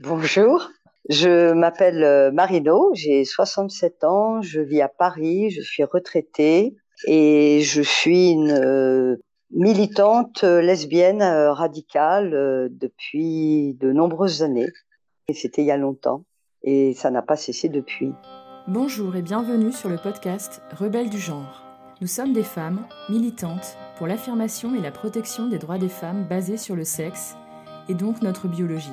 Bonjour, je m'appelle euh, Marino, j'ai 67 ans, je vis à Paris, je suis retraitée et je suis une euh, militante lesbienne euh, radicale depuis de nombreuses années. Et c'était il y a longtemps et ça n'a pas cessé depuis. Bonjour et bienvenue sur le podcast Rebelles du genre. Nous sommes des femmes militantes pour l'affirmation et la protection des droits des femmes basés sur le sexe et donc notre biologie.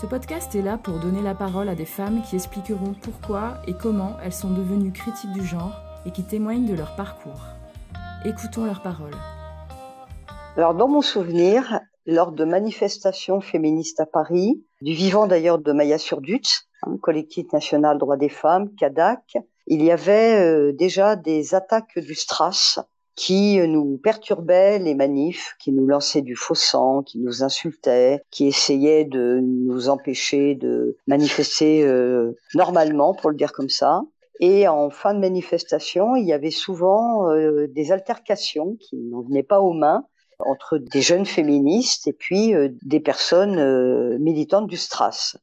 Ce podcast est là pour donner la parole à des femmes qui expliqueront pourquoi et comment elles sont devenues critiques du genre et qui témoignent de leur parcours. Écoutons leurs paroles. Alors, dans mon souvenir, lors de manifestations féministes à Paris, du vivant d'ailleurs de Maya Surdutz, hein, collectif national droits des femmes, CADAC, il y avait euh, déjà des attaques du Stras qui euh, nous perturbait les manifs, qui nous lançait du faux sang, qui nous insultait, qui essayait de nous empêcher de manifester euh, normalement, pour le dire comme ça. Et en fin de manifestation, il y avait souvent euh, des altercations qui n'en venaient pas aux mains entre des jeunes féministes et puis des personnes militantes du Stras.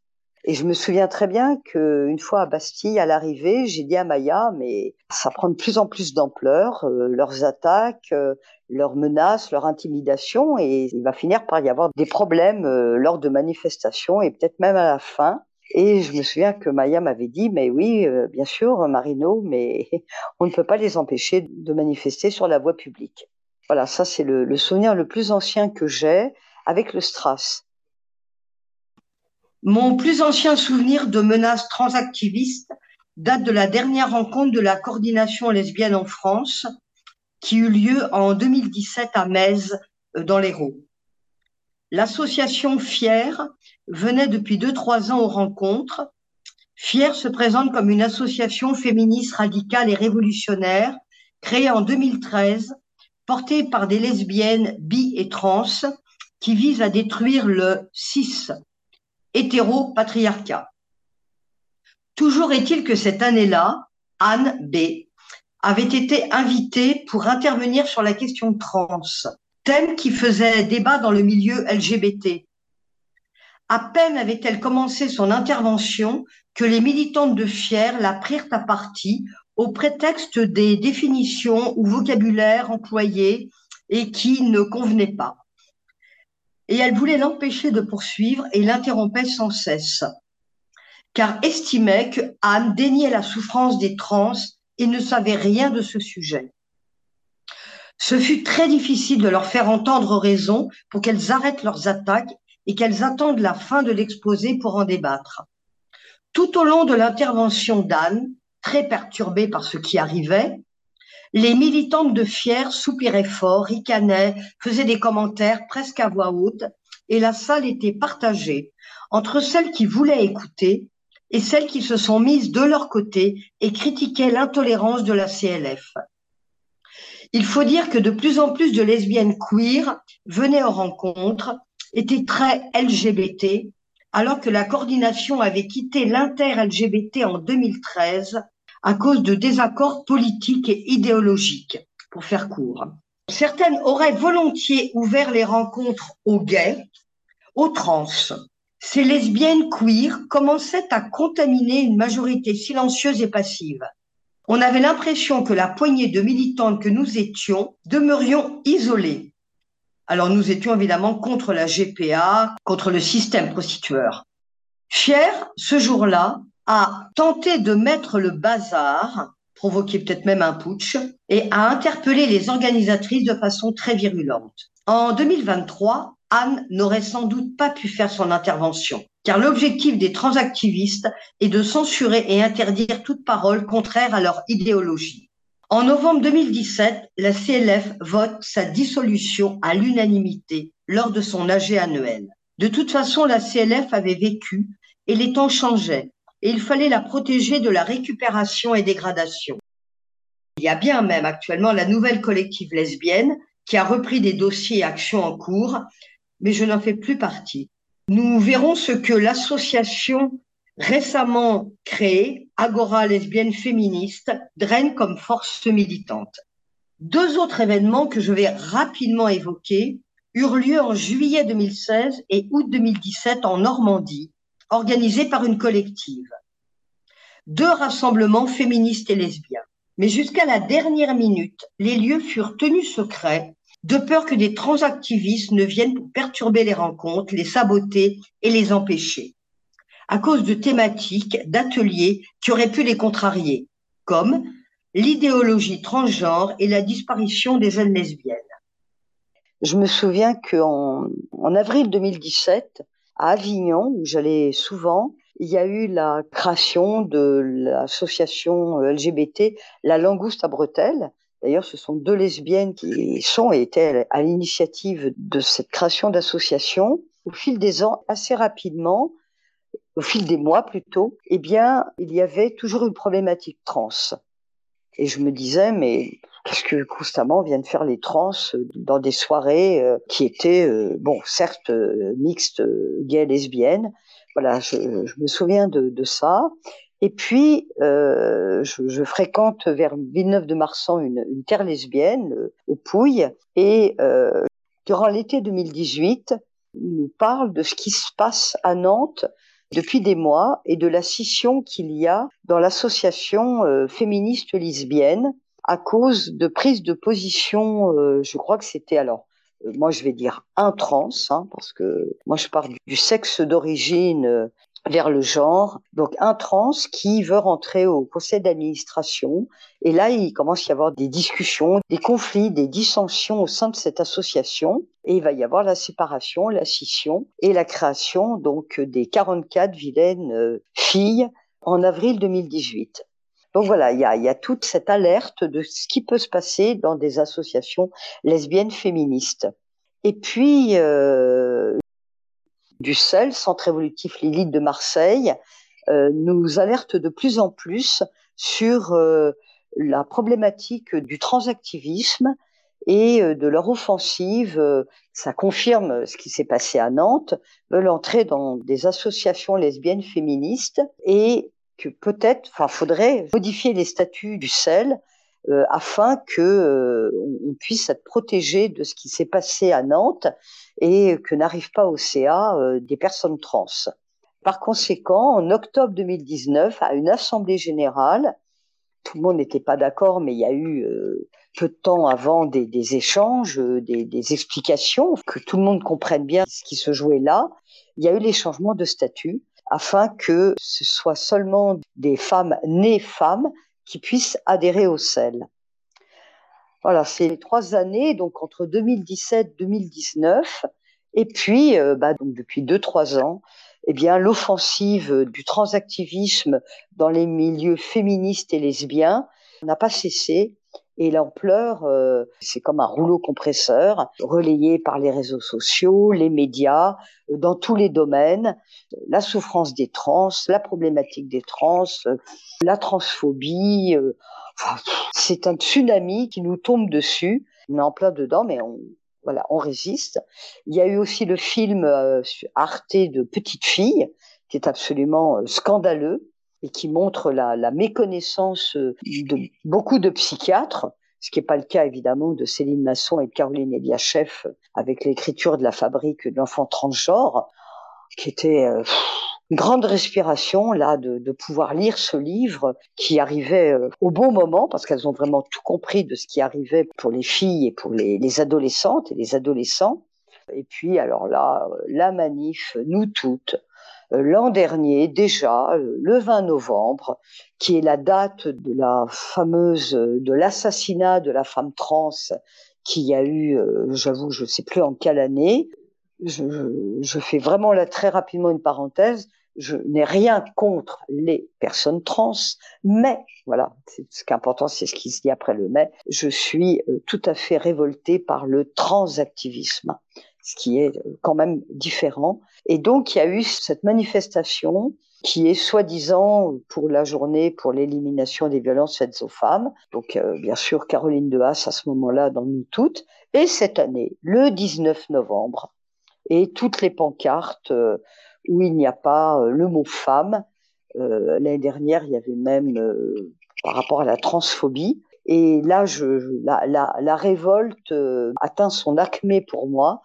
Et je me souviens très bien qu'une fois à Bastille, à l'arrivée, j'ai dit à Maya, mais ça prend de plus en plus d'ampleur, euh, leurs attaques, euh, leurs menaces, leur intimidation, et il va finir par y avoir des problèmes euh, lors de manifestations et peut-être même à la fin. Et je me souviens que Maya m'avait dit, mais oui, bien sûr, Marino, mais on ne peut pas les empêcher de manifester sur la voie publique. Voilà, ça c'est le, le souvenir le plus ancien que j'ai avec le Stras. Mon plus ancien souvenir de menaces transactivistes date de la dernière rencontre de la coordination lesbienne en France qui eut lieu en 2017 à Metz, euh, dans l'Hérault. L'association Fier venait depuis deux, trois ans aux rencontres. Fier se présente comme une association féministe radicale et révolutionnaire créée en 2013, portée par des lesbiennes, bi et trans, qui vise à détruire le cis, hétéro-patriarcat. Toujours est-il que cette année-là, Anne B. avait été invitée pour intervenir sur la question trans, thème qui faisait débat dans le milieu LGBT. À peine avait-elle commencé son intervention que les militantes de Fier la prirent à partie au prétexte des définitions ou vocabulaire employés et qui ne convenaient pas et elle voulait l'empêcher de poursuivre et l'interrompait sans cesse, car estimait que Anne déniait la souffrance des trans et ne savait rien de ce sujet. Ce fut très difficile de leur faire entendre raison pour qu'elles arrêtent leurs attaques et qu'elles attendent la fin de l'exposé pour en débattre. Tout au long de l'intervention d'Anne, très perturbée par ce qui arrivait, les militantes de Fier soupiraient fort, ricanaient, faisaient des commentaires presque à voix haute, et la salle était partagée entre celles qui voulaient écouter et celles qui se sont mises de leur côté et critiquaient l'intolérance de la CLF. Il faut dire que de plus en plus de lesbiennes queer venaient aux rencontres, étaient très LGBT, alors que la coordination avait quitté l'inter-LGBT en 2013 à cause de désaccords politiques et idéologiques, pour faire court. Certaines auraient volontiers ouvert les rencontres aux gays, aux trans. Ces lesbiennes queer commençaient à contaminer une majorité silencieuse et passive. On avait l'impression que la poignée de militantes que nous étions demeurions isolées. Alors nous étions évidemment contre la GPA, contre le système prostitueur. Fier, ce jour-là, a tenté de mettre le bazar, provoquer peut-être même un putsch, et a interpellé les organisatrices de façon très virulente. En 2023, Anne n'aurait sans doute pas pu faire son intervention, car l'objectif des transactivistes est de censurer et interdire toute parole contraire à leur idéologie. En novembre 2017, la CLF vote sa dissolution à l'unanimité lors de son AG annuel. De toute façon, la CLF avait vécu et les temps changeaient, et il fallait la protéger de la récupération et dégradation. Il y a bien même actuellement la nouvelle collective lesbienne qui a repris des dossiers et actions en cours, mais je n'en fais plus partie. Nous verrons ce que l'association récemment créée, Agora lesbienne féministe, draine comme force militante. Deux autres événements que je vais rapidement évoquer eurent lieu en juillet 2016 et août 2017 en Normandie, organisés par une collective. Deux rassemblements féministes et lesbiens. Mais jusqu'à la dernière minute, les lieux furent tenus secrets de peur que des transactivistes ne viennent pour perturber les rencontres, les saboter et les empêcher, à cause de thématiques, d'ateliers qui auraient pu les contrarier, comme l'idéologie transgenre et la disparition des jeunes lesbiennes. Je me souviens qu'en en avril 2017, à Avignon, où j'allais souvent, il y a eu la création de l'association LGBT La Langouste à Bretelles, D'ailleurs, ce sont deux lesbiennes qui sont et étaient à l'initiative de cette création d'association. Au fil des ans, assez rapidement, au fil des mois plutôt, eh bien, il y avait toujours une problématique trans. Et je me disais, mais qu'est-ce que constamment viennent faire les trans dans des soirées euh, qui étaient, euh, bon, certes euh, mixtes, gays, lesbiennes. Voilà, je, me souviens de, de ça. Et puis, euh, je, je, fréquente vers Villeneuve de Marsan une, une terre lesbienne, euh, au Pouilles, et euh, durant l'été 2018, il nous parle de ce qui se passe à Nantes depuis des mois et de la scission qu'il y a dans l'association euh, féministe lesbienne à cause de prise de position, euh, je crois que c'était alors moi je vais dire un trans, hein, parce que moi je parle du sexe d'origine vers le genre. Donc un trans qui veut rentrer au conseil d'administration. Et là, il commence à y avoir des discussions, des conflits, des dissensions au sein de cette association. Et il va y avoir la séparation, la scission et la création donc des 44 vilaines euh, filles en avril 2018. Donc voilà, il y a, toute cette alerte de ce qui peut se passer dans des associations lesbiennes féministes. Et puis, euh, du CEL, Centre évolutif Lilith de Marseille, euh, nous alerte de plus en plus sur euh, la problématique du transactivisme et euh, de leur offensive. ça confirme ce qui s'est passé à Nantes, veulent entrer dans des associations lesbiennes féministes et que peut-être, enfin, faudrait modifier les statuts du CEL afin que on puisse être protégé de ce qui s'est passé à Nantes et que n'arrivent pas au CA euh, des personnes trans. Par conséquent, en octobre 2019, à une assemblée générale, tout le monde n'était pas d'accord, mais il y a eu euh, peu de temps avant des, des échanges, euh, des, des, explications, que tout le monde comprenne bien ce qui se jouait là. Il y a eu les changements de statut afin que ce soit seulement des femmes nées femmes qui puissent adhérer au CEL. Voilà, c'est les trois années, donc entre 2017 2019, et puis euh, bah, donc depuis deux trois ans, eh bien l'offensive du transactivisme dans les milieux féministes et lesbiens n'a pas cessé. Et l'ampleur, euh, c'est comme un rouleau compresseur, relayé par les réseaux sociaux, les médias, euh, dans tous les domaines. La souffrance des trans, la problématique des trans, la transphobie, c'est un tsunami qui nous tombe dessus. On est en plein dedans, mais on, voilà, on résiste. Il y a eu aussi le film euh, Arte de Petite Fille, qui est absolument euh, scandaleux et qui montre la, la méconnaissance euh, de beaucoup de psychiatres, ce qui n'est pas le cas évidemment de Céline Masson et de Caroline Eliachef avec l'écriture de la fabrique d'enfants transgenres, qui était euh, une grande respiration là de, de, pouvoir lire ce livre qui arrivait euh, au bon moment parce qu'elles ont vraiment tout compris de ce qui arrivait pour les filles et pour les, les adolescentes et les adolescents. Et puis alors là, la manif, nous toutes, l'an dernier déjà, le 20 novembre, qui est la date de la fameuse de l'assassinat de la femme trans qui a eu, j'avoue, je ne sais plus en quelle année. Je, je, fais vraiment là très rapidement une parenthèse je n'ai rien contre les personnes trans, mais voilà, ce qui est important, c'est ce qui se dit après le mais. Je suis euh, tout à fait révoltée par le transactivisme. Ce qui est quand même différent. Et donc, il y a eu cette manifestation qui est soi-disant pour la journée pour l'élimination des violences faites aux femmes. Donc, euh, bien sûr, Caroline de Haas à ce moment-là dans nous toutes. Et cette année, le 19 novembre, et toutes les pancartes euh, où il n'y a pas euh, le mot femme. L'année dernière, il y avait même par rapport à la transphobie. Et là, la, la révolte atteint son acmé pour moi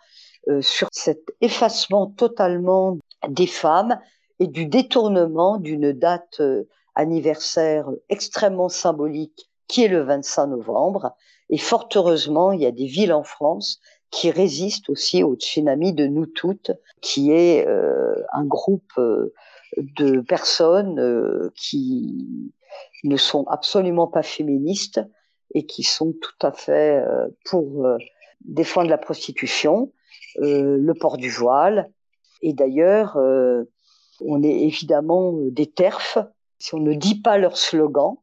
sur cet effacement totalement des femmes et du détournement d'une date euh, anniversaire extrêmement symbolique qui est le 25 novembre. Et fort heureusement, il y a des villes en France qui résistent aussi au tsunami de nous toutes, qui est euh, un groupe euh, de personnes qui ne sont absolument pas féministes et qui sont tout à fait pour défendre la prostitution, le port du voile. Et d'ailleurs, on est évidemment euh, des terfs. Si on ne dit pas leur slogan,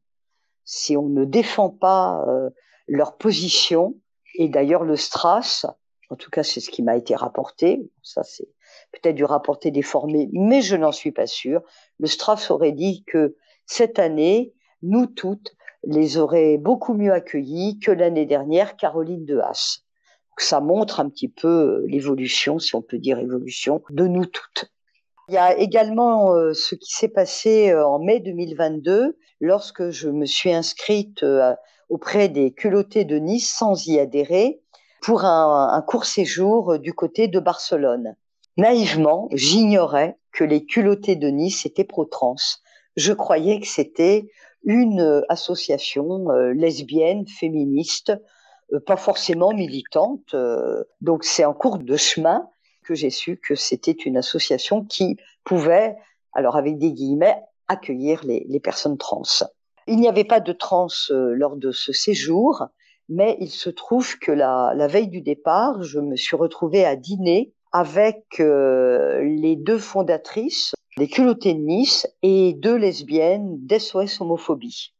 si on ne défend pas euh, leur position, et d'ailleurs le Stras, en tout cas c'est ce qui m'a été rapporté, ça c'est peut-être du rapporté déformé, mais je n'en suis pas sûre, le Stras aurait dit que cette année, nous toutes, les aurait beaucoup mieux accueillis que l'année dernière Caroline de Haas. Ça montre un petit peu l'évolution, si on peut dire évolution, de nous toutes. Il y a également euh, ce qui s'est passé euh, en mai 2022 lorsque je me suis inscrite euh, auprès des culottés de Nice sans y adhérer pour un, un court séjour du côté de Barcelone. Naïvement, j'ignorais que les culottés de Nice étaient pro-trans. Je croyais que c'était une association lesbienne, féministe, pas forcément militante. donc c'est en cours de chemin que j'ai su que c'était une association qui pouvait, alors avec des guillemets, accueillir les, les personnes trans. Il n'y avait pas de trans euh, lors de ce séjour, mais il se trouve que la, la, veille du départ, je me suis retrouvée à dîner avec euh, les deux fondatrices des culottes de Nice et deux lesbiennes d'SOS homophobie.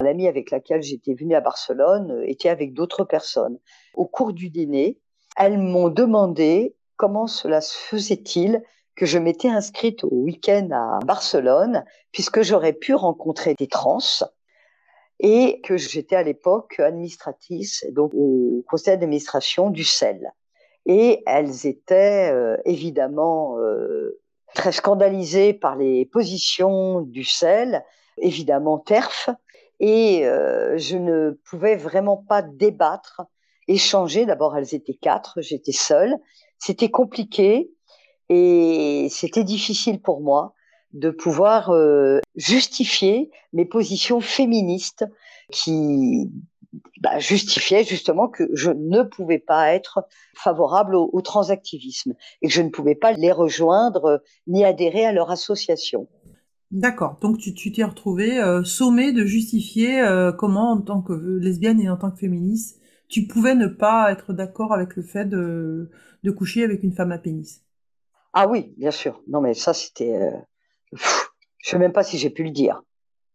L'amie avec laquelle j'étais venue à Barcelone était avec d'autres personnes. Au cours du dîner, elles m'ont demandé comment cela se faisait-il que je m'étais inscrite au week-end à Barcelone, puisque j'aurais pu rencontrer des trans et que j'étais à l'époque administratrice, donc au conseil d'administration du CEL. Et elles étaient euh, évidemment euh, très scandalisées par les positions du CEL, évidemment TERF, et euh, je ne pouvais vraiment pas débattre, échanger. D'abord, elles étaient quatre, j'étais seule, c'était compliqué et c'était difficile pour moi de pouvoir euh, justifier mes positions féministes qui bah, justifiaient justement que je ne pouvais pas être favorable au, transactivisme et que je ne pouvais pas les rejoindre ni adhérer à leur association. D'accord. Donc tu t'es retrouvée euh, sommée de justifier euh, comment, en tant que lesbienne et en tant que féministe, tu pouvais ne pas être d'accord avec le fait de, de coucher avec une femme à pénis? Ah oui, bien sûr. Non, mais ça, c'était. Euh, je sais même pas si j'ai pu le dire.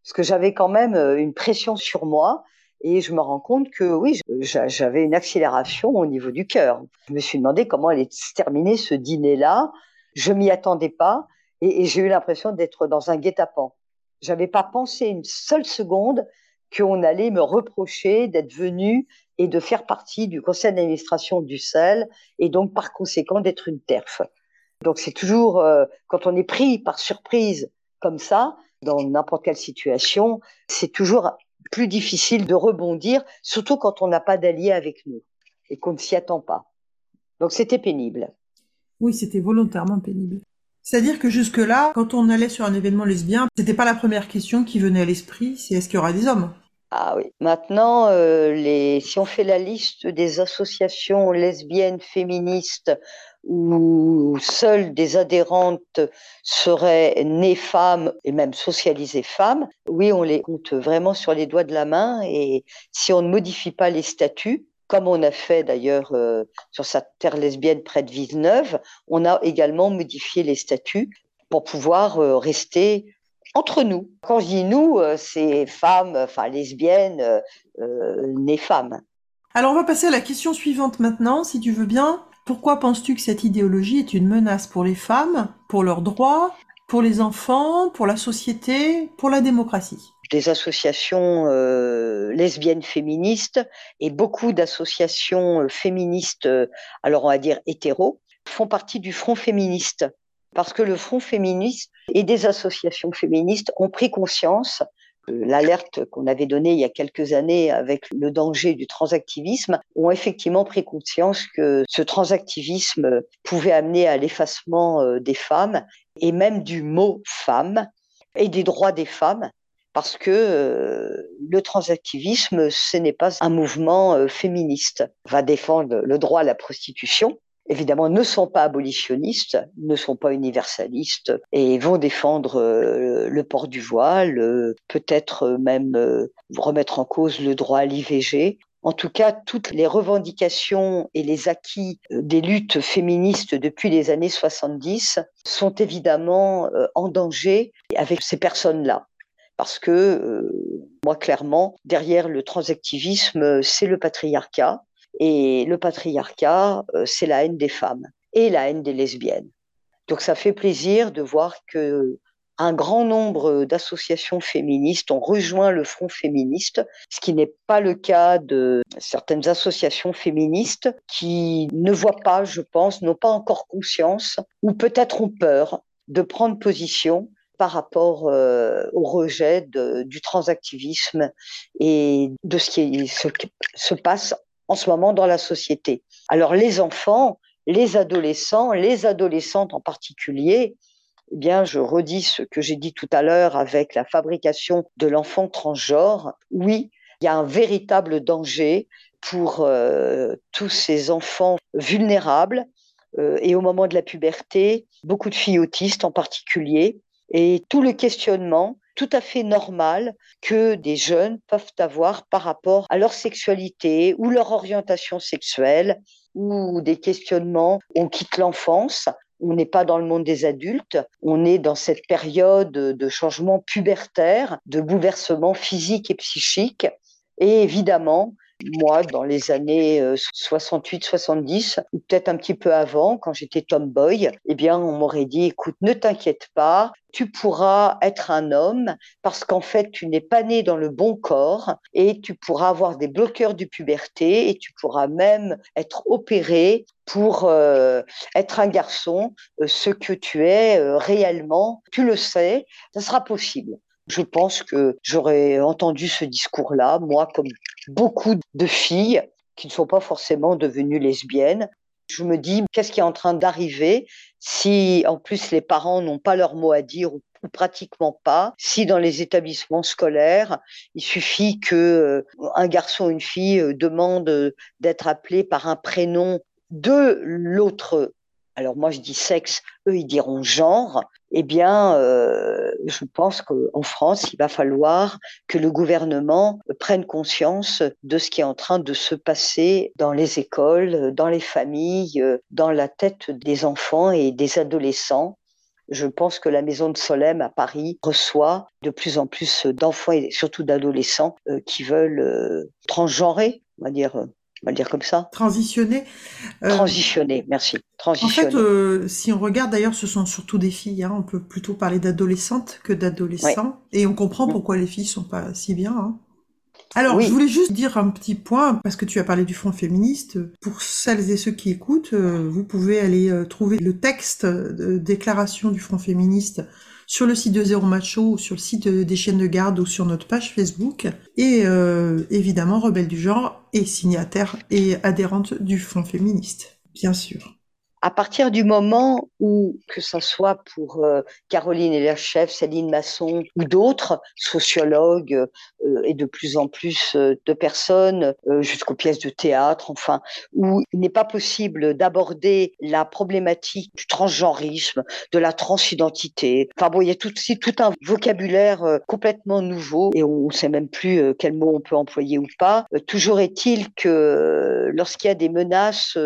Parce que j'avais quand même euh, une pression sur moi et je me rends compte que oui, j'avais une accélération au niveau du cœur. Je me suis demandé comment allait se terminer ce dîner-là. Je m'y attendais pas et, j'ai eu l'impression d'être dans un guet-apens. J'avais pas pensé une seule seconde qu'on allait me reprocher d'être venu et de faire partie du conseil d'administration du CEL et donc par conséquent d'être une TERF. Donc c'est toujours, euh, quand on est pris par surprise comme ça, dans n'importe quelle situation, c'est toujours plus difficile de rebondir, surtout quand on n'a pas d'allié avec nous et qu'on ne s'y attend pas. Donc c'était pénible. Oui, c'était volontairement pénible. C'est-à-dire que jusque-là, quand on allait sur un événement lesbien, c'était pas la première question qui venait à l'esprit, c'est est-ce qu'il y aura des hommes? Ah oui. Maintenant, euh, si on fait la liste des associations lesbiennes féministes où seules des adhérentes seraient nées femmes et même socialisées femmes, oui, on les compte vraiment sur les doigts de la main. Et si on ne modifie pas les statuts, comme on a fait d'ailleurs euh, sur sa terre lesbienne près de Villeneuve, on a également modifié les statuts pour pouvoir euh, rester entre nous. Quand je dis nous, euh, c'est femmes, enfin lesbiennes, nées femmes. Alors on va passer à la question suivante maintenant, si tu veux bien. Pourquoi penses-tu que cette idéologie est une menace pour les femmes, pour leurs droits, pour les enfants, pour la société, pour la démocratie? Des associations euh, lesbiennes féministes et beaucoup d'associations euh, féministes, euh, alors on va dire hétéros, font partie du Front féministe. Parce que le Front féministe et des associations féministes ont pris conscience l'alerte qu'on avait donnée il y a quelques années avec le danger du transactivisme, ont effectivement pris conscience que ce transactivisme pouvait amener à l'effacement euh, des femmes et même du mot femme et des droits des femmes parce que euh, le transactivisme, ce n'est pas un mouvement euh, féministe. va défendre le droit à la prostitution, évidemment, ne sont pas abolitionnistes, ne sont pas universalistes et vont défendre euh, le port du voile, peut-être même remettre en cause le droit à l'IVG. En tout cas, toutes les revendications et les acquis des luttes féministes depuis les années 70 sont évidemment en danger avec ces personnes-là. Parce que, moi, clairement, derrière le transactivisme, c'est le patriarcat et le patriarcat, euh, c'est la haine des femmes et la haine des lesbiennes. Donc ça fait plaisir de voir que un grand nombre d'associations féministes ont rejoint le Front féministe, ce qui n'est pas le cas de certaines associations féministes qui ne voient pas, je pense, n'ont pas encore conscience ou peut-être ont peur de prendre position par rapport euh, au rejet du transactivisme et de ce qui se passe en ce moment dans la société. Alors les enfants, les adolescents, les adolescentes en particulier, eh bien, je redis ce que j'ai dit tout à l'heure avec la fabrication de l'enfant transgenre. Oui, il y a un véritable danger pour euh, tous ces enfants vulnérables euh, et au moment de la puberté, beaucoup de filles autistes en particulier, et tout le questionnement tout à fait normal que des jeunes peuvent avoir par rapport à leur sexualité ou leur orientation sexuelle ou des questionnements. On quitte l'enfance, on n'est pas dans le monde des adultes, on est dans cette période de changement pubertaire, de bouleversement physique et psychique. Et évidemment, moi, dans les années 68-70, euh, ou peut-être un petit peu avant, quand j'étais tomboy, eh bien, on m'aurait dit, écoute, ne t'inquiète pas, tu pourras être un homme parce qu'en fait, tu n'es pas né dans le bon corps et tu pourras avoir des bloqueurs de puberté et tu pourras même être opéré pour euh, être un garçon, euh, ce que tu es réellement, tu le sais, ça sera possible. Je pense que j'aurais entendu ce discours-là, moi, comme beaucoup de filles qui ne sont pas forcément devenues lesbiennes. Je me dis, qu'est-ce qui est en train d'arriver si, en plus, les parents n'ont pas leur mot à dire ou pratiquement pas? Si dans les établissements scolaires, il suffit que euh, un garçon ou une fille euh, demande d'être appelé par un prénom de l'autre alors moi je dis sexe, eux ils diront genre, eh bien euh, je pense qu'en France il va falloir que le gouvernement prenne conscience de ce qui est en train de se passer dans les écoles, dans les familles, dans la tête des enfants et des adolescents. Je pense que la maison de Solem à Paris reçoit de plus en plus d'enfants et surtout d'adolescents euh, qui veulent euh, transgenrer, on va dire on va le dire comme ça. Transitionner. Euh, transitionner, merci. Transitionner. En fait, euh, si on regarde d'ailleurs, ce sont surtout des filles. Hein. on peut plutôt parler d'adolescentes que d'adolescents. Et on comprend mm. pourquoi les filles sont pas si bien. Hein. Alors, je voulais juste dire un petit point, parce que tu as parlé du Front féministe. Pour celles et ceux qui écoutent, euh, vous pouvez aller trouver le texte de déclaration du Front féministe sur le site de Zéro Macho ou sur le site des chaînes de garde ou sur notre page Facebook. Et euh, évidemment, Rebelle du genre est signataire et adhérente du Front féministe, bien sûr à partir du moment où, que ce soit pour euh, Caroline Elerchef, Céline Masson ou d'autres sociologues euh, et de plus en plus euh, de personnes jusqu'aux pièces de théâtre, enfin, où il n'est pas possible d'aborder la problématique du transgenrisme, de la transidentité. Enfin bon, il y a tout, un vocabulaire complètement nouveau et on ne sait même plus quel mot on peut employer ou pas. toujours est-il que lorsqu'il y a des menaces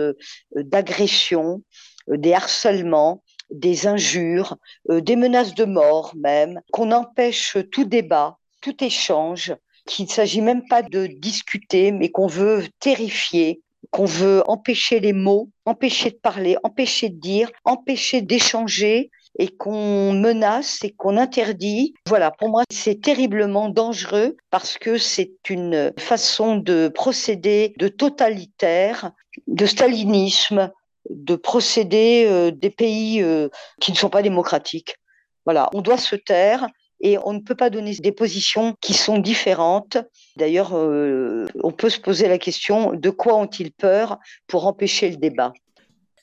d'agression, euh, des harcèlements, des injures, euh, des menaces de mort même, qu'on empêche tout débat, tout échange, qu'il ne s'agit même pas de discuter, mais qu'on veut terrifier, qu'on veut empêcher les mots, empêcher de parler, empêcher de dire, empêcher d'échanger et qu'on menace et qu'on interdit. Voilà, pour moi, c'est terriblement dangereux parce que c'est une façon de procéder de totalitaire, de stalinisme, de procéder euh, des pays euh, qui ne sont pas démocratiques. Voilà, on doit se taire et on ne peut pas donner des positions qui sont différentes. D'ailleurs, euh, on peut se poser la question de quoi ont-ils peur pour empêcher le débat?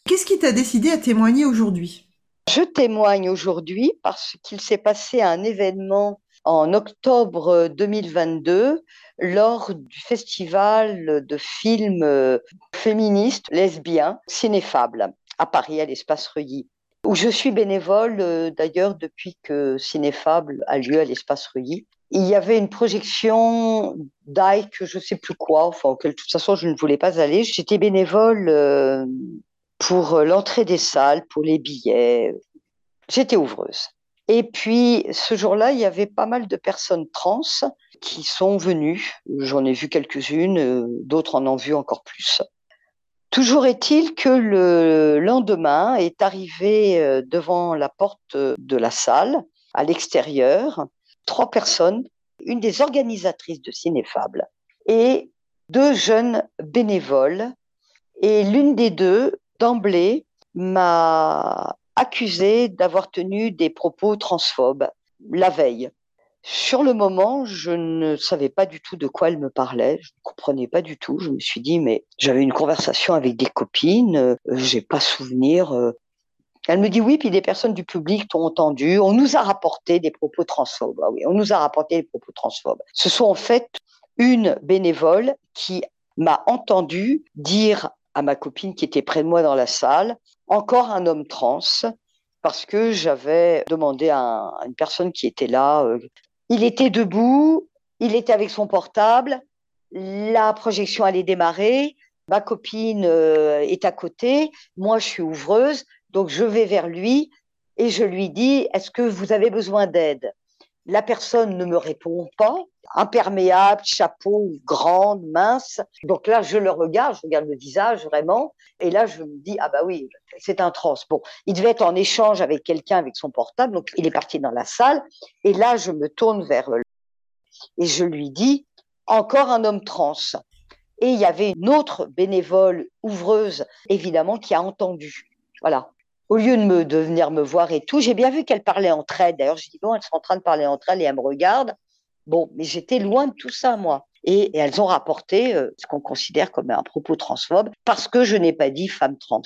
Qu'est-ce qui t'a décidé à témoigner aujourd'hui? Je témoigne aujourd'hui parce qu'il s'est passé un événement en octobre 2022 lors du festival de films euh, féministes lesbiens Cinéfable à Paris, à l'espace Reuilly où je suis bénévole euh, d'ailleurs depuis que Cinéfable a lieu à l'espace Reuilly. Il y avait une projection d'Ike, je ne sais plus quoi, enfin, de toute façon, je ne voulais pas aller. J'étais bénévole euh, pour l'entrée des salles, pour les billets. J'étais ouvreuse. Et puis, ce jour-là, il y avait pas mal de personnes trans qui sont venues. J'en ai vu quelques-unes, euh, d'autres en ont vu encore plus. Toujours est-il que le lendemain est arrivé euh, devant la porte de la salle, à l'extérieur, trois personnes, une des organisatrices de Cinéfable et deux jeunes bénévoles. Et l'une des deux, d'emblée, m'a accusé d'avoir tenu des propos transphobes la veille. Sur le moment, je ne savais pas du tout de quoi elle me parlait. Je ne comprenais pas du tout. Je me suis dit, mais j'avais une conversation avec des copines. Euh, j'ai pas souvenir. Euh. Elle me dit oui, puis des personnes du public t'ont entendu. On nous a rapporté des propos transphobes. Ah oui, on nous a rapporté des propos transphobes. Ce sont en fait une bénévole qui m'a entendu dire à ma copine qui était près de moi dans la salle, encore un homme trans, parce que j'avais demandé à, une personne qui était là, euh, il était debout, il était avec son portable, la projection allait démarrer, ma copine euh, est à côté, moi je suis ouvreuse, donc je vais vers lui et je lui dis, est-ce que vous avez besoin d'aide? La personne ne me répond pas, imperméable, chapeau, grande, mince. Donc là, je le regarde, je regarde le visage vraiment, et là, je me dis, ah bah oui, c'est un trans. Bon, il devait être en échange avec quelqu'un avec son portable, donc il est parti dans la salle, et là, je me tourne vers eux et je lui dis, encore un homme trans. Et il y avait une autre bénévole ouvreuse, évidemment, qui a entendu. Voilà. Au lieu de, me, de venir me voir et tout, j'ai bien vu qu'elle parlait entre elles. D'ailleurs, je dis, bon, elles sont en train de parler entre elles et elles me regardent. Bon, mais j'étais loin de tout ça, moi. Et, elles ont rapporté euh, ce qu'on considère comme un propos transphobe parce que je n'ai pas dit femme trans.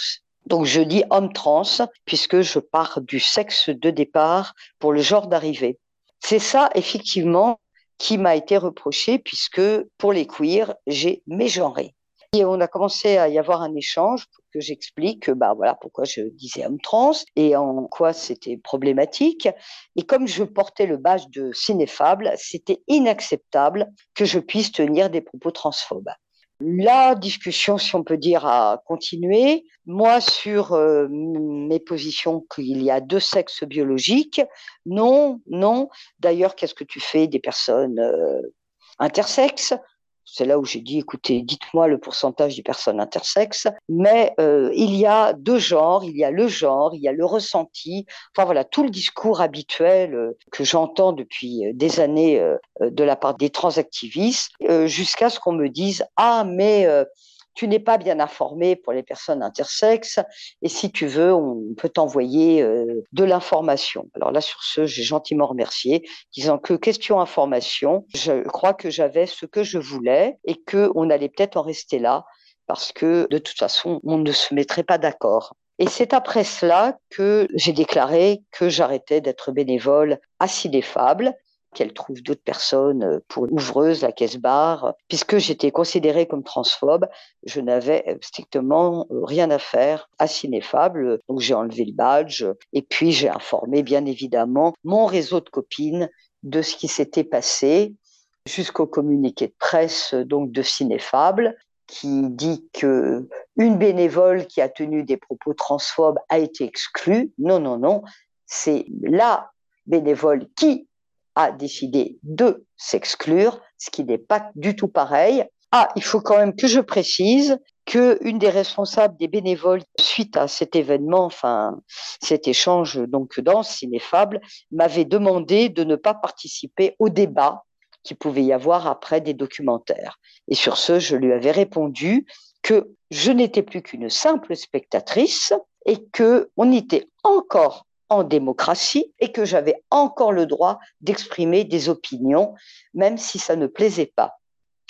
Donc je dis homme trans puisque je pars du sexe de départ pour le genre d'arrivée. C'est ça, effectivement, qui m'a été reproché puisque pour les queers, j'ai mégenré. Et on a commencé à y avoir un échange que j'explique bah voilà pourquoi je disais homme trans et en quoi c'était problématique. Et comme je portais le badge de cinéfable, c'était inacceptable que je puisse tenir des propos transphobes. La discussion, si on peut dire, a continué. Moi, sur euh, mes positions qu'il y a deux sexes biologiques, non, non. D'ailleurs, qu'est-ce que tu fais des personnes euh, intersexes? C'est là où j'ai dit, écoutez, dites-moi le pourcentage des personnes intersexes, mais euh, il y a deux genres, il y a le genre, il y a le ressenti, enfin voilà, tout le discours habituel euh, que j'entends depuis euh, des années de la part des transactivistes, jusqu'à ce qu'on me dise, ah mais tu n'es pas bien informé pour les personnes intersexes et si tu veux, on peut t'envoyer euh, de l'information. Alors là, sur ce, j'ai gentiment remercié, disant que question information, je crois que j'avais ce que je voulais et que on allait peut-être en rester là parce que de toute façon, on ne se mettrait pas d'accord. Et c'est après cela que j'ai déclaré que j'arrêtais d'être bénévole à Cidéfable qu'elle trouve d'autres personnes euh, pour ouvreuse, la caisse barre. Puisque j'étais considérée comme transphobe, je n'avais euh, strictement euh, rien à faire à Cinéfable. Donc j'ai enlevé le badge et puis j'ai informé bien évidemment mon réseau de copines de ce qui s'était passé jusqu'au communiqué de presse donc de Cinéfable qui dit que une bénévole qui a tenu des propos transphobes a été exclue. Non, non, non. C'est la bénévole qui a décidé de s'exclure, ce qui n'est pas du tout pareil. Ah, il faut quand même que je précise que une des responsables des bénévoles suite à cet événement, enfin cet échange donc dans Cinéfable, m'avait demandé de ne pas participer au débat qui pouvait y avoir après des documentaires. Et sur ce, je lui avais répondu que je n'étais plus qu'une simple spectatrice et que on était encore en démocratie et que j'avais encore le droit d'exprimer des opinions, même si ça ne plaisait pas.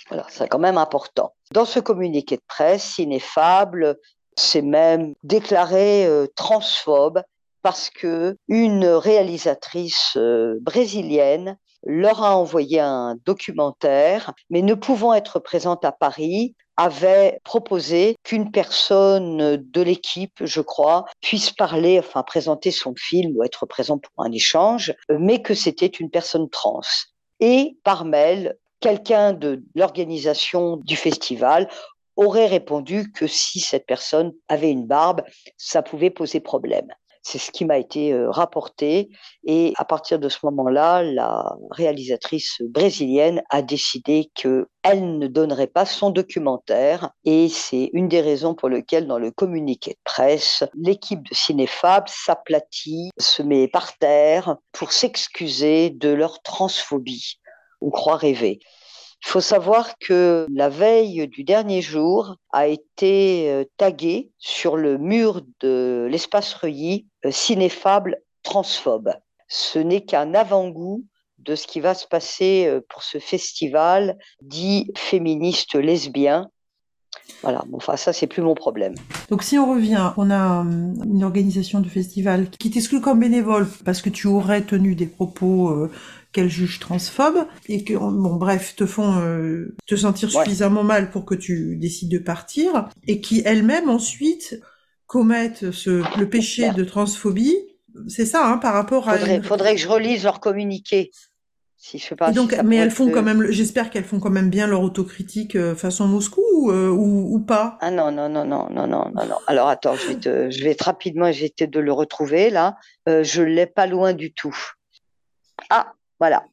Voilà, c'est quand même important. Dans ce communiqué de presse, Ineffable s'est même déclaré euh, transphobe parce que une réalisatrice euh, brésilienne leur a envoyé un documentaire, mais ne pouvant être présente à Paris, avait proposé qu'une personne de l'équipe, je crois, puisse parler, enfin présenter son film ou être présent pour un échange, mais que c'était une personne trans. Et par mail, quelqu'un de l'organisation du festival aurait répondu que si cette personne avait une barbe, ça pouvait poser problème. C'est ce qui m'a été euh, rapporté. Et à partir de ce moment-là, la réalisatrice brésilienne a décidé qu'elle ne donnerait pas son documentaire. Et c'est une des raisons pour lesquelles, dans le communiqué de presse, l'équipe de Cinéfab s'aplatit, se met par terre pour s'excuser de leur transphobie. On croit rêver. Il faut savoir que la veille du dernier jour a été euh, tagué sur le mur de l'espace Reuilly euh, cinéfable transphobe. Ce n'est qu'un avant-goût de ce qui va se passer euh, pour ce festival dit féministe lesbien. Voilà, enfin ça c'est plus mon problème. Donc si on revient, on a une organisation de festival qui t'exclut comme bénévole parce que tu aurais tenu des propos qu'elle juge transphobe et que bon bref te font euh, te sentir suffisamment mal pour que tu décides de partir et qui elles-mêmes ensuite commettent le péché de transphobie. C'est ça, hein, par rapport à. Faudrait, faudrait que je relise leur communiqué. Si je sais pas. Mais elles font quand même. J'espère qu'elles font quand même bien leur autocritique euh, façon Moscou euh, ou, pas? Ah non non non non non non non. Alors attends, je vais, je vais rapidement essayer de le retrouver là. Euh, je l'ai pas loin du tout. Ah voilà.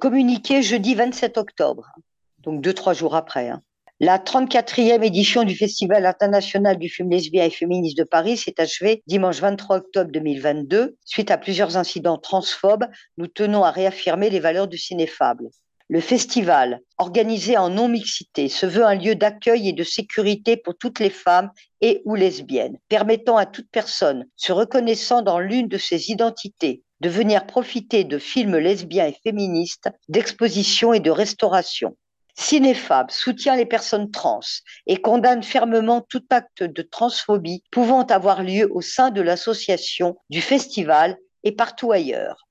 Communiqué jeudi 27 octobre, donc deux trois jours après. Hein. La 34e édition du Festival international du film lesbien et féministe de Paris s'est achevée dimanche 23 octobre 2022. Suite à plusieurs incidents transphobes, nous tenons à réaffirmer les valeurs du cinéfable. Le festival, organisé en non-mixité, se veut un lieu d'accueil et de sécurité pour toutes les femmes et ou lesbiennes, permettant à toute personne se reconnaissant dans l'une de ses identités de venir profiter de films lesbiens et féministes, d'expositions et de restauration. Cinéfab soutient les personnes trans et condamne fermement tout acte de transphobie pouvant avoir lieu au sein de l'association, du festival et partout ailleurs.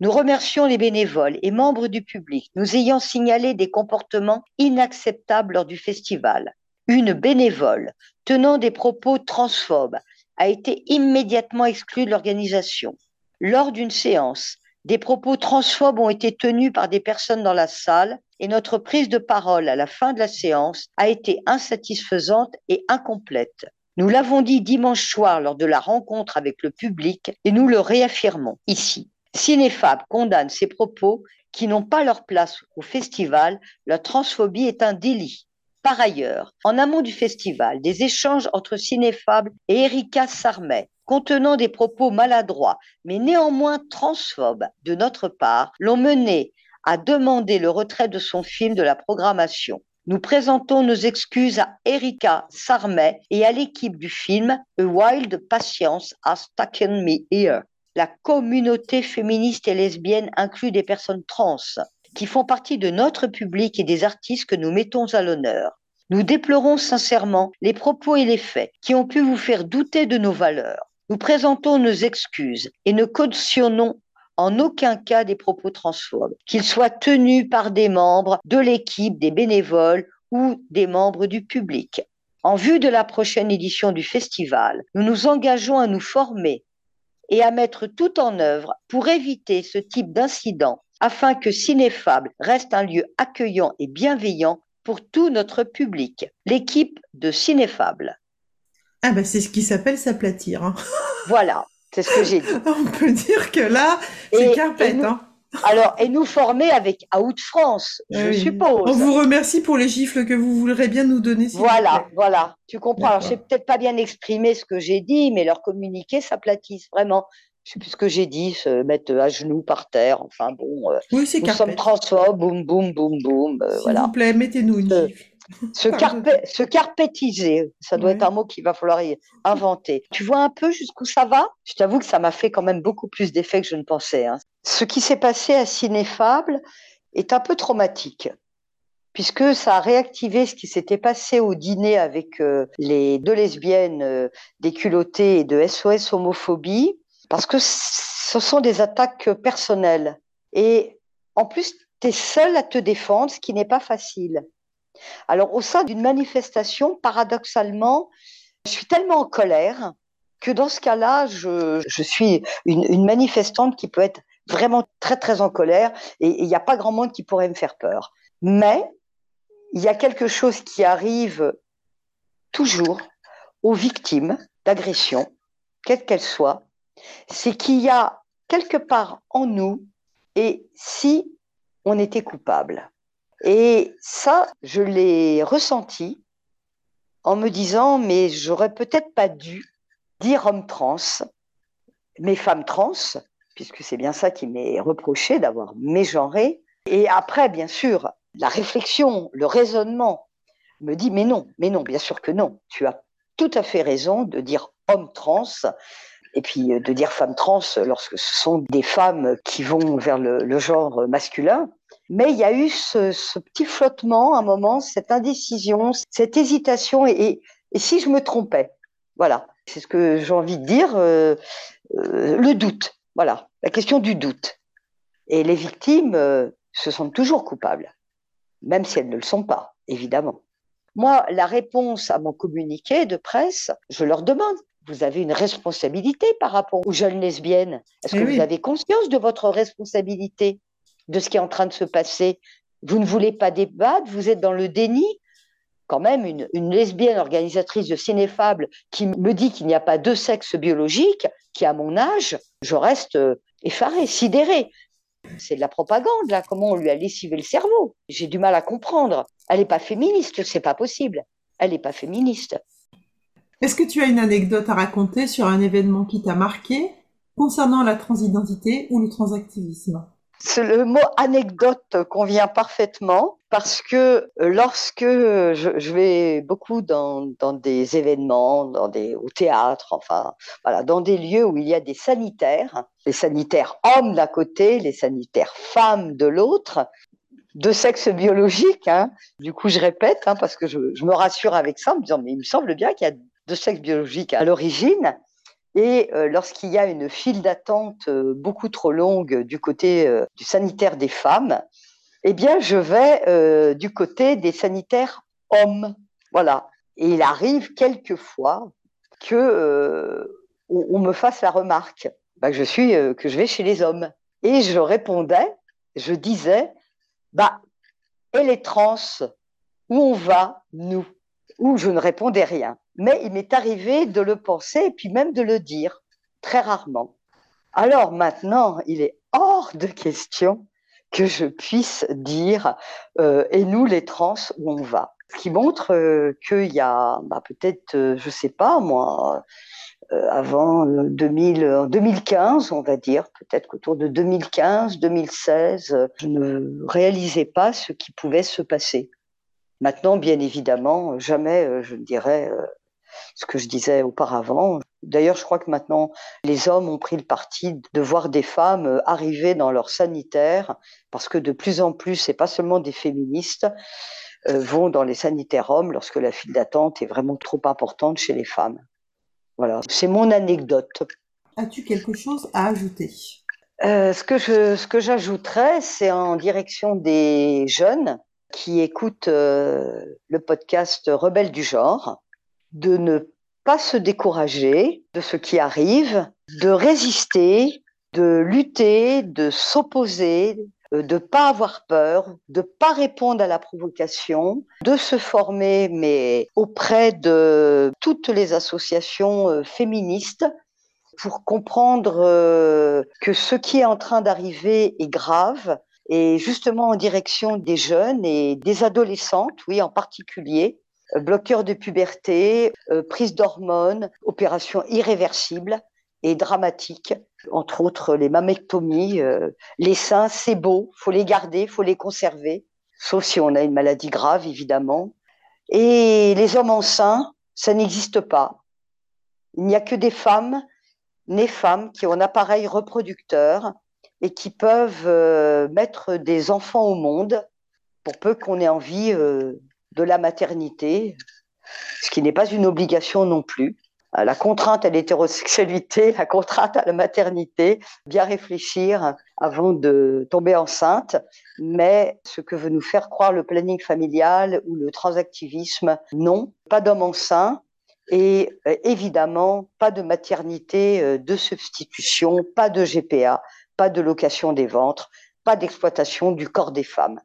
Nous remercions les bénévoles et membres du public nous ayant signalé des comportements inacceptables lors du festival. Une bénévole tenant des propos transphobes a été immédiatement exclue de l'organisation. Lors d'une séance, des propos transphobes ont été tenus par des personnes dans la salle et notre prise de parole à la fin de la séance a été insatisfaisante et incomplète. Nous l'avons dit dimanche soir lors de la rencontre avec le public et nous le réaffirmons ici. Cinéfab condamne ces propos qui n'ont pas leur place au festival. La transphobie est un délit. Par ailleurs, en amont du festival, des échanges entre Cinéfab et Erika Sarmet contenant des propos maladroits, mais néanmoins transphobes de notre part, l'ont mené à demander le retrait de son film de la programmation. Nous présentons nos excuses à Erika Sarmet et à l'équipe du film A Wild Patience Has Taken Me Here. La communauté féministe et lesbienne inclut des personnes trans qui font partie de notre public et des artistes que nous mettons à l'honneur. Nous déplorons sincèrement les propos et les faits qui ont pu vous faire douter de nos valeurs. Nous présentons nos excuses et ne cautionnons en aucun cas des propos transphobes, qu'ils soient tenus par des membres de l'équipe, des bénévoles ou des membres du public. En vue de la prochaine édition du festival, nous nous engageons à nous former et à mettre tout en œuvre pour éviter ce type d'incident afin que Cinéfable reste un lieu accueillant et bienveillant pour tout notre public. L'équipe de Cinéfable. Ah ben c'est ce qui s'appelle s'aplatir. Hein. Voilà, c'est ce que j'ai dit. On peut dire que là, c'est carpette. Et nous, hein. Alors, et nous former avec Out France, je suppose. On vous remercie pour les gifles que vous voudrez bien nous donner. voilà, voilà. Tu comprends. Alors, sais peut-être pas bien exprimé ce que j'ai dit, mais leur communiqué s'aplatisse vraiment. Je sais plus ce que j'ai dit, se mettre à genoux par terre. Enfin bon. Euh, oui, c'est Nous sommes transphobes, boum, boum, boum, boum. Euh, S'il vous plaît, mettez-nous une gifle. Se, se carpétiser, ça doit être un mot qu'il va falloir inventer. Tu vois un peu jusqu'où ça va? Je t'avoue que ça m'a fait quand même beaucoup plus d'effet que je ne pensais. Hein. Ce qui s'est passé à Cinéfable est un peu traumatique puisque ça a réactivé ce qui s'était passé au dîner avec euh, les deux lesbiennes euh, déculottées et de SOS homophobie, parce que ce sont des attaques personnelles. Et en plus, tu es seule à te défendre, ce qui n'est pas facile. Alors, au sein d'une manifestation, paradoxalement, je suis tellement en colère que dans ce cas-là, je, suis une, manifestante qui peut être vraiment très, très en colère et il n'y a pas grand monde qui pourrait me faire peur. Mais il y a quelque chose qui arrive toujours aux victimes d'agression, quelle qu'elle soit, c'est qu'il y a quelque part en nous, et si on était coupable? Et ça, je l'ai ressenti en me disant, mais j'aurais peut-être pas dû dire homme trans, mais femme trans, puisque c'est bien ça qui m'est reproché d'avoir mégenré. Et après, bien sûr, la réflexion, le raisonnement me dit, mais non, mais non, bien sûr que non. Tu as tout à fait raison de dire homme trans et puis de dire femme trans lorsque ce sont des femmes qui vont vers le genre masculin. Mais il y a eu ce, petit flottement, un moment, cette indécision, cette hésitation, et, si je me trompais, voilà, c'est ce que j'ai envie de dire, euh, euh, le doute, voilà, la question du doute. Et les victimes euh, se sentent toujours coupables, même si elles ne le sont pas, évidemment. Moi, la réponse à mon communiqué de presse, je leur demande, vous avez une responsabilité par rapport aux jeunes lesbiennes. Est-ce que vous avez conscience de votre responsabilité? De ce qui est en train de se passer. Vous ne voulez pas débattre, vous êtes dans le déni. Quand même, une, lesbienne organisatrice de Cinéfable qui me dit qu'il n'y a pas deux sexes biologiques, qui à mon âge, je reste euh, effarée, sidérée. C'est de la propagande, là, comment on lui a lessivé le cerveau? J'ai du mal à comprendre. Elle n'est pas féministe, c'est pas possible. Elle n'est pas féministe. Est-ce que tu as une anecdote à raconter sur un événement qui t'a marqué concernant la transidentité ou le transactivisme? Le mot anecdote convient parfaitement parce que euh, lorsque je, vais beaucoup dans, des événements, dans des, au théâtre, enfin, voilà, dans des lieux où il y a des sanitaires, les sanitaires hommes d'un côté, les sanitaires femmes de l'autre, de sexe biologique. Hein. Du coup, je répète, hein, parce que je, je, me rassure avec ça, en me disant, mais il me semble bien qu'il y a deux sexes biologiques à l'origine. Et euh, lorsqu'il y a une file d'attente euh, beaucoup trop longue du côté euh, du sanitaire des femmes, eh bien, je vais du côté des sanitaires hommes. Voilà. Et il arrive quelquefois que on, me fasse la remarque bah, que je suis que je vais chez les hommes. Et je répondais, je disais, bah, et les trans, où on va, nous? Ou je ne répondais rien. Mais il m'est arrivé de le penser et puis même de le dire, très rarement. Alors maintenant, il est hors de question que je puisse dire euh, et nous les trans où on va. Ce qui montre euh, qu'il y a bah, peut-être, euh, je sais pas moi, avant 2000, 2015, on va dire, peut-être qu'autour de 2015, 2016, je ne réalisais pas ce qui pouvait se passer. Maintenant, bien évidemment, jamais je ne dirais ce que je disais auparavant. D'ailleurs, je crois que maintenant, les hommes ont pris le parti de voir des femmes euh, arriver dans leur sanitaire, parce que de plus en plus, et pas seulement des féministes, euh, vont dans les sanitaires hommes lorsque la file d'attente est vraiment trop importante chez les femmes. Voilà, c'est mon anecdote. As-tu quelque chose à ajouter? Euh, Ce que je, ce que j'ajouterais, c'est en direction des jeunes qui écoutent le podcast Rebelles du genre de ne pas se décourager de ce qui arrive, de résister, de lutter, de s'opposer, euh, de pas avoir peur, de pas répondre à la provocation, de se former, mais auprès de toutes les associations euh, féministes. pour comprendre euh, que ce qui est en train d'arriver est grave et justement en direction des jeunes et des adolescentes, oui, en particulier, bloqueurs de puberté, euh, prise d'hormones, opérations irréversibles et dramatiques, entre autres les mammectomies, les seins, c'est beau, faut les garder, faut les conserver, sauf si on a une maladie grave, évidemment. Et les hommes enceints, ça n'existe pas. Il n'y a que des femmes nées femmes qui ont un appareil reproducteur et qui peuvent euh, mettre des enfants au monde pour peu qu'on ait envie euh, de la maternité, ce qui n'est pas une obligation non plus. Euh, la contrainte à l'hétérosexualité, la contrainte à la maternité, bien réfléchir avant de tomber enceinte, mais ce que veut nous faire croire le planning familial ou le transactivisme, non, pas d'homme enceint, et euh, évidemment, pas de maternité euh, de substitution, pas de GPA, pas de location des ventres, pas d'exploitation du corps des femmes.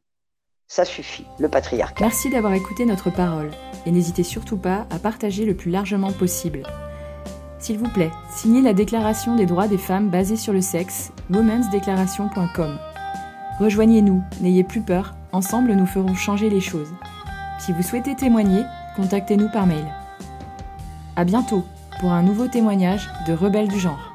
Ça suffit, le patriarcat. Merci d'avoir écouté notre parole et n'hésitez surtout pas à partager le plus largement possible. S'il vous plaît, signez la Déclaration des droits des femmes basée sur le sexe, womensdeclaration.com. Rejoignez-nous, n'ayez plus peur, ensemble nous ferons changer les choses. Si vous souhaitez témoigner, contactez-nous par mail. À bientôt pour un nouveau témoignage de Rebelles du genre.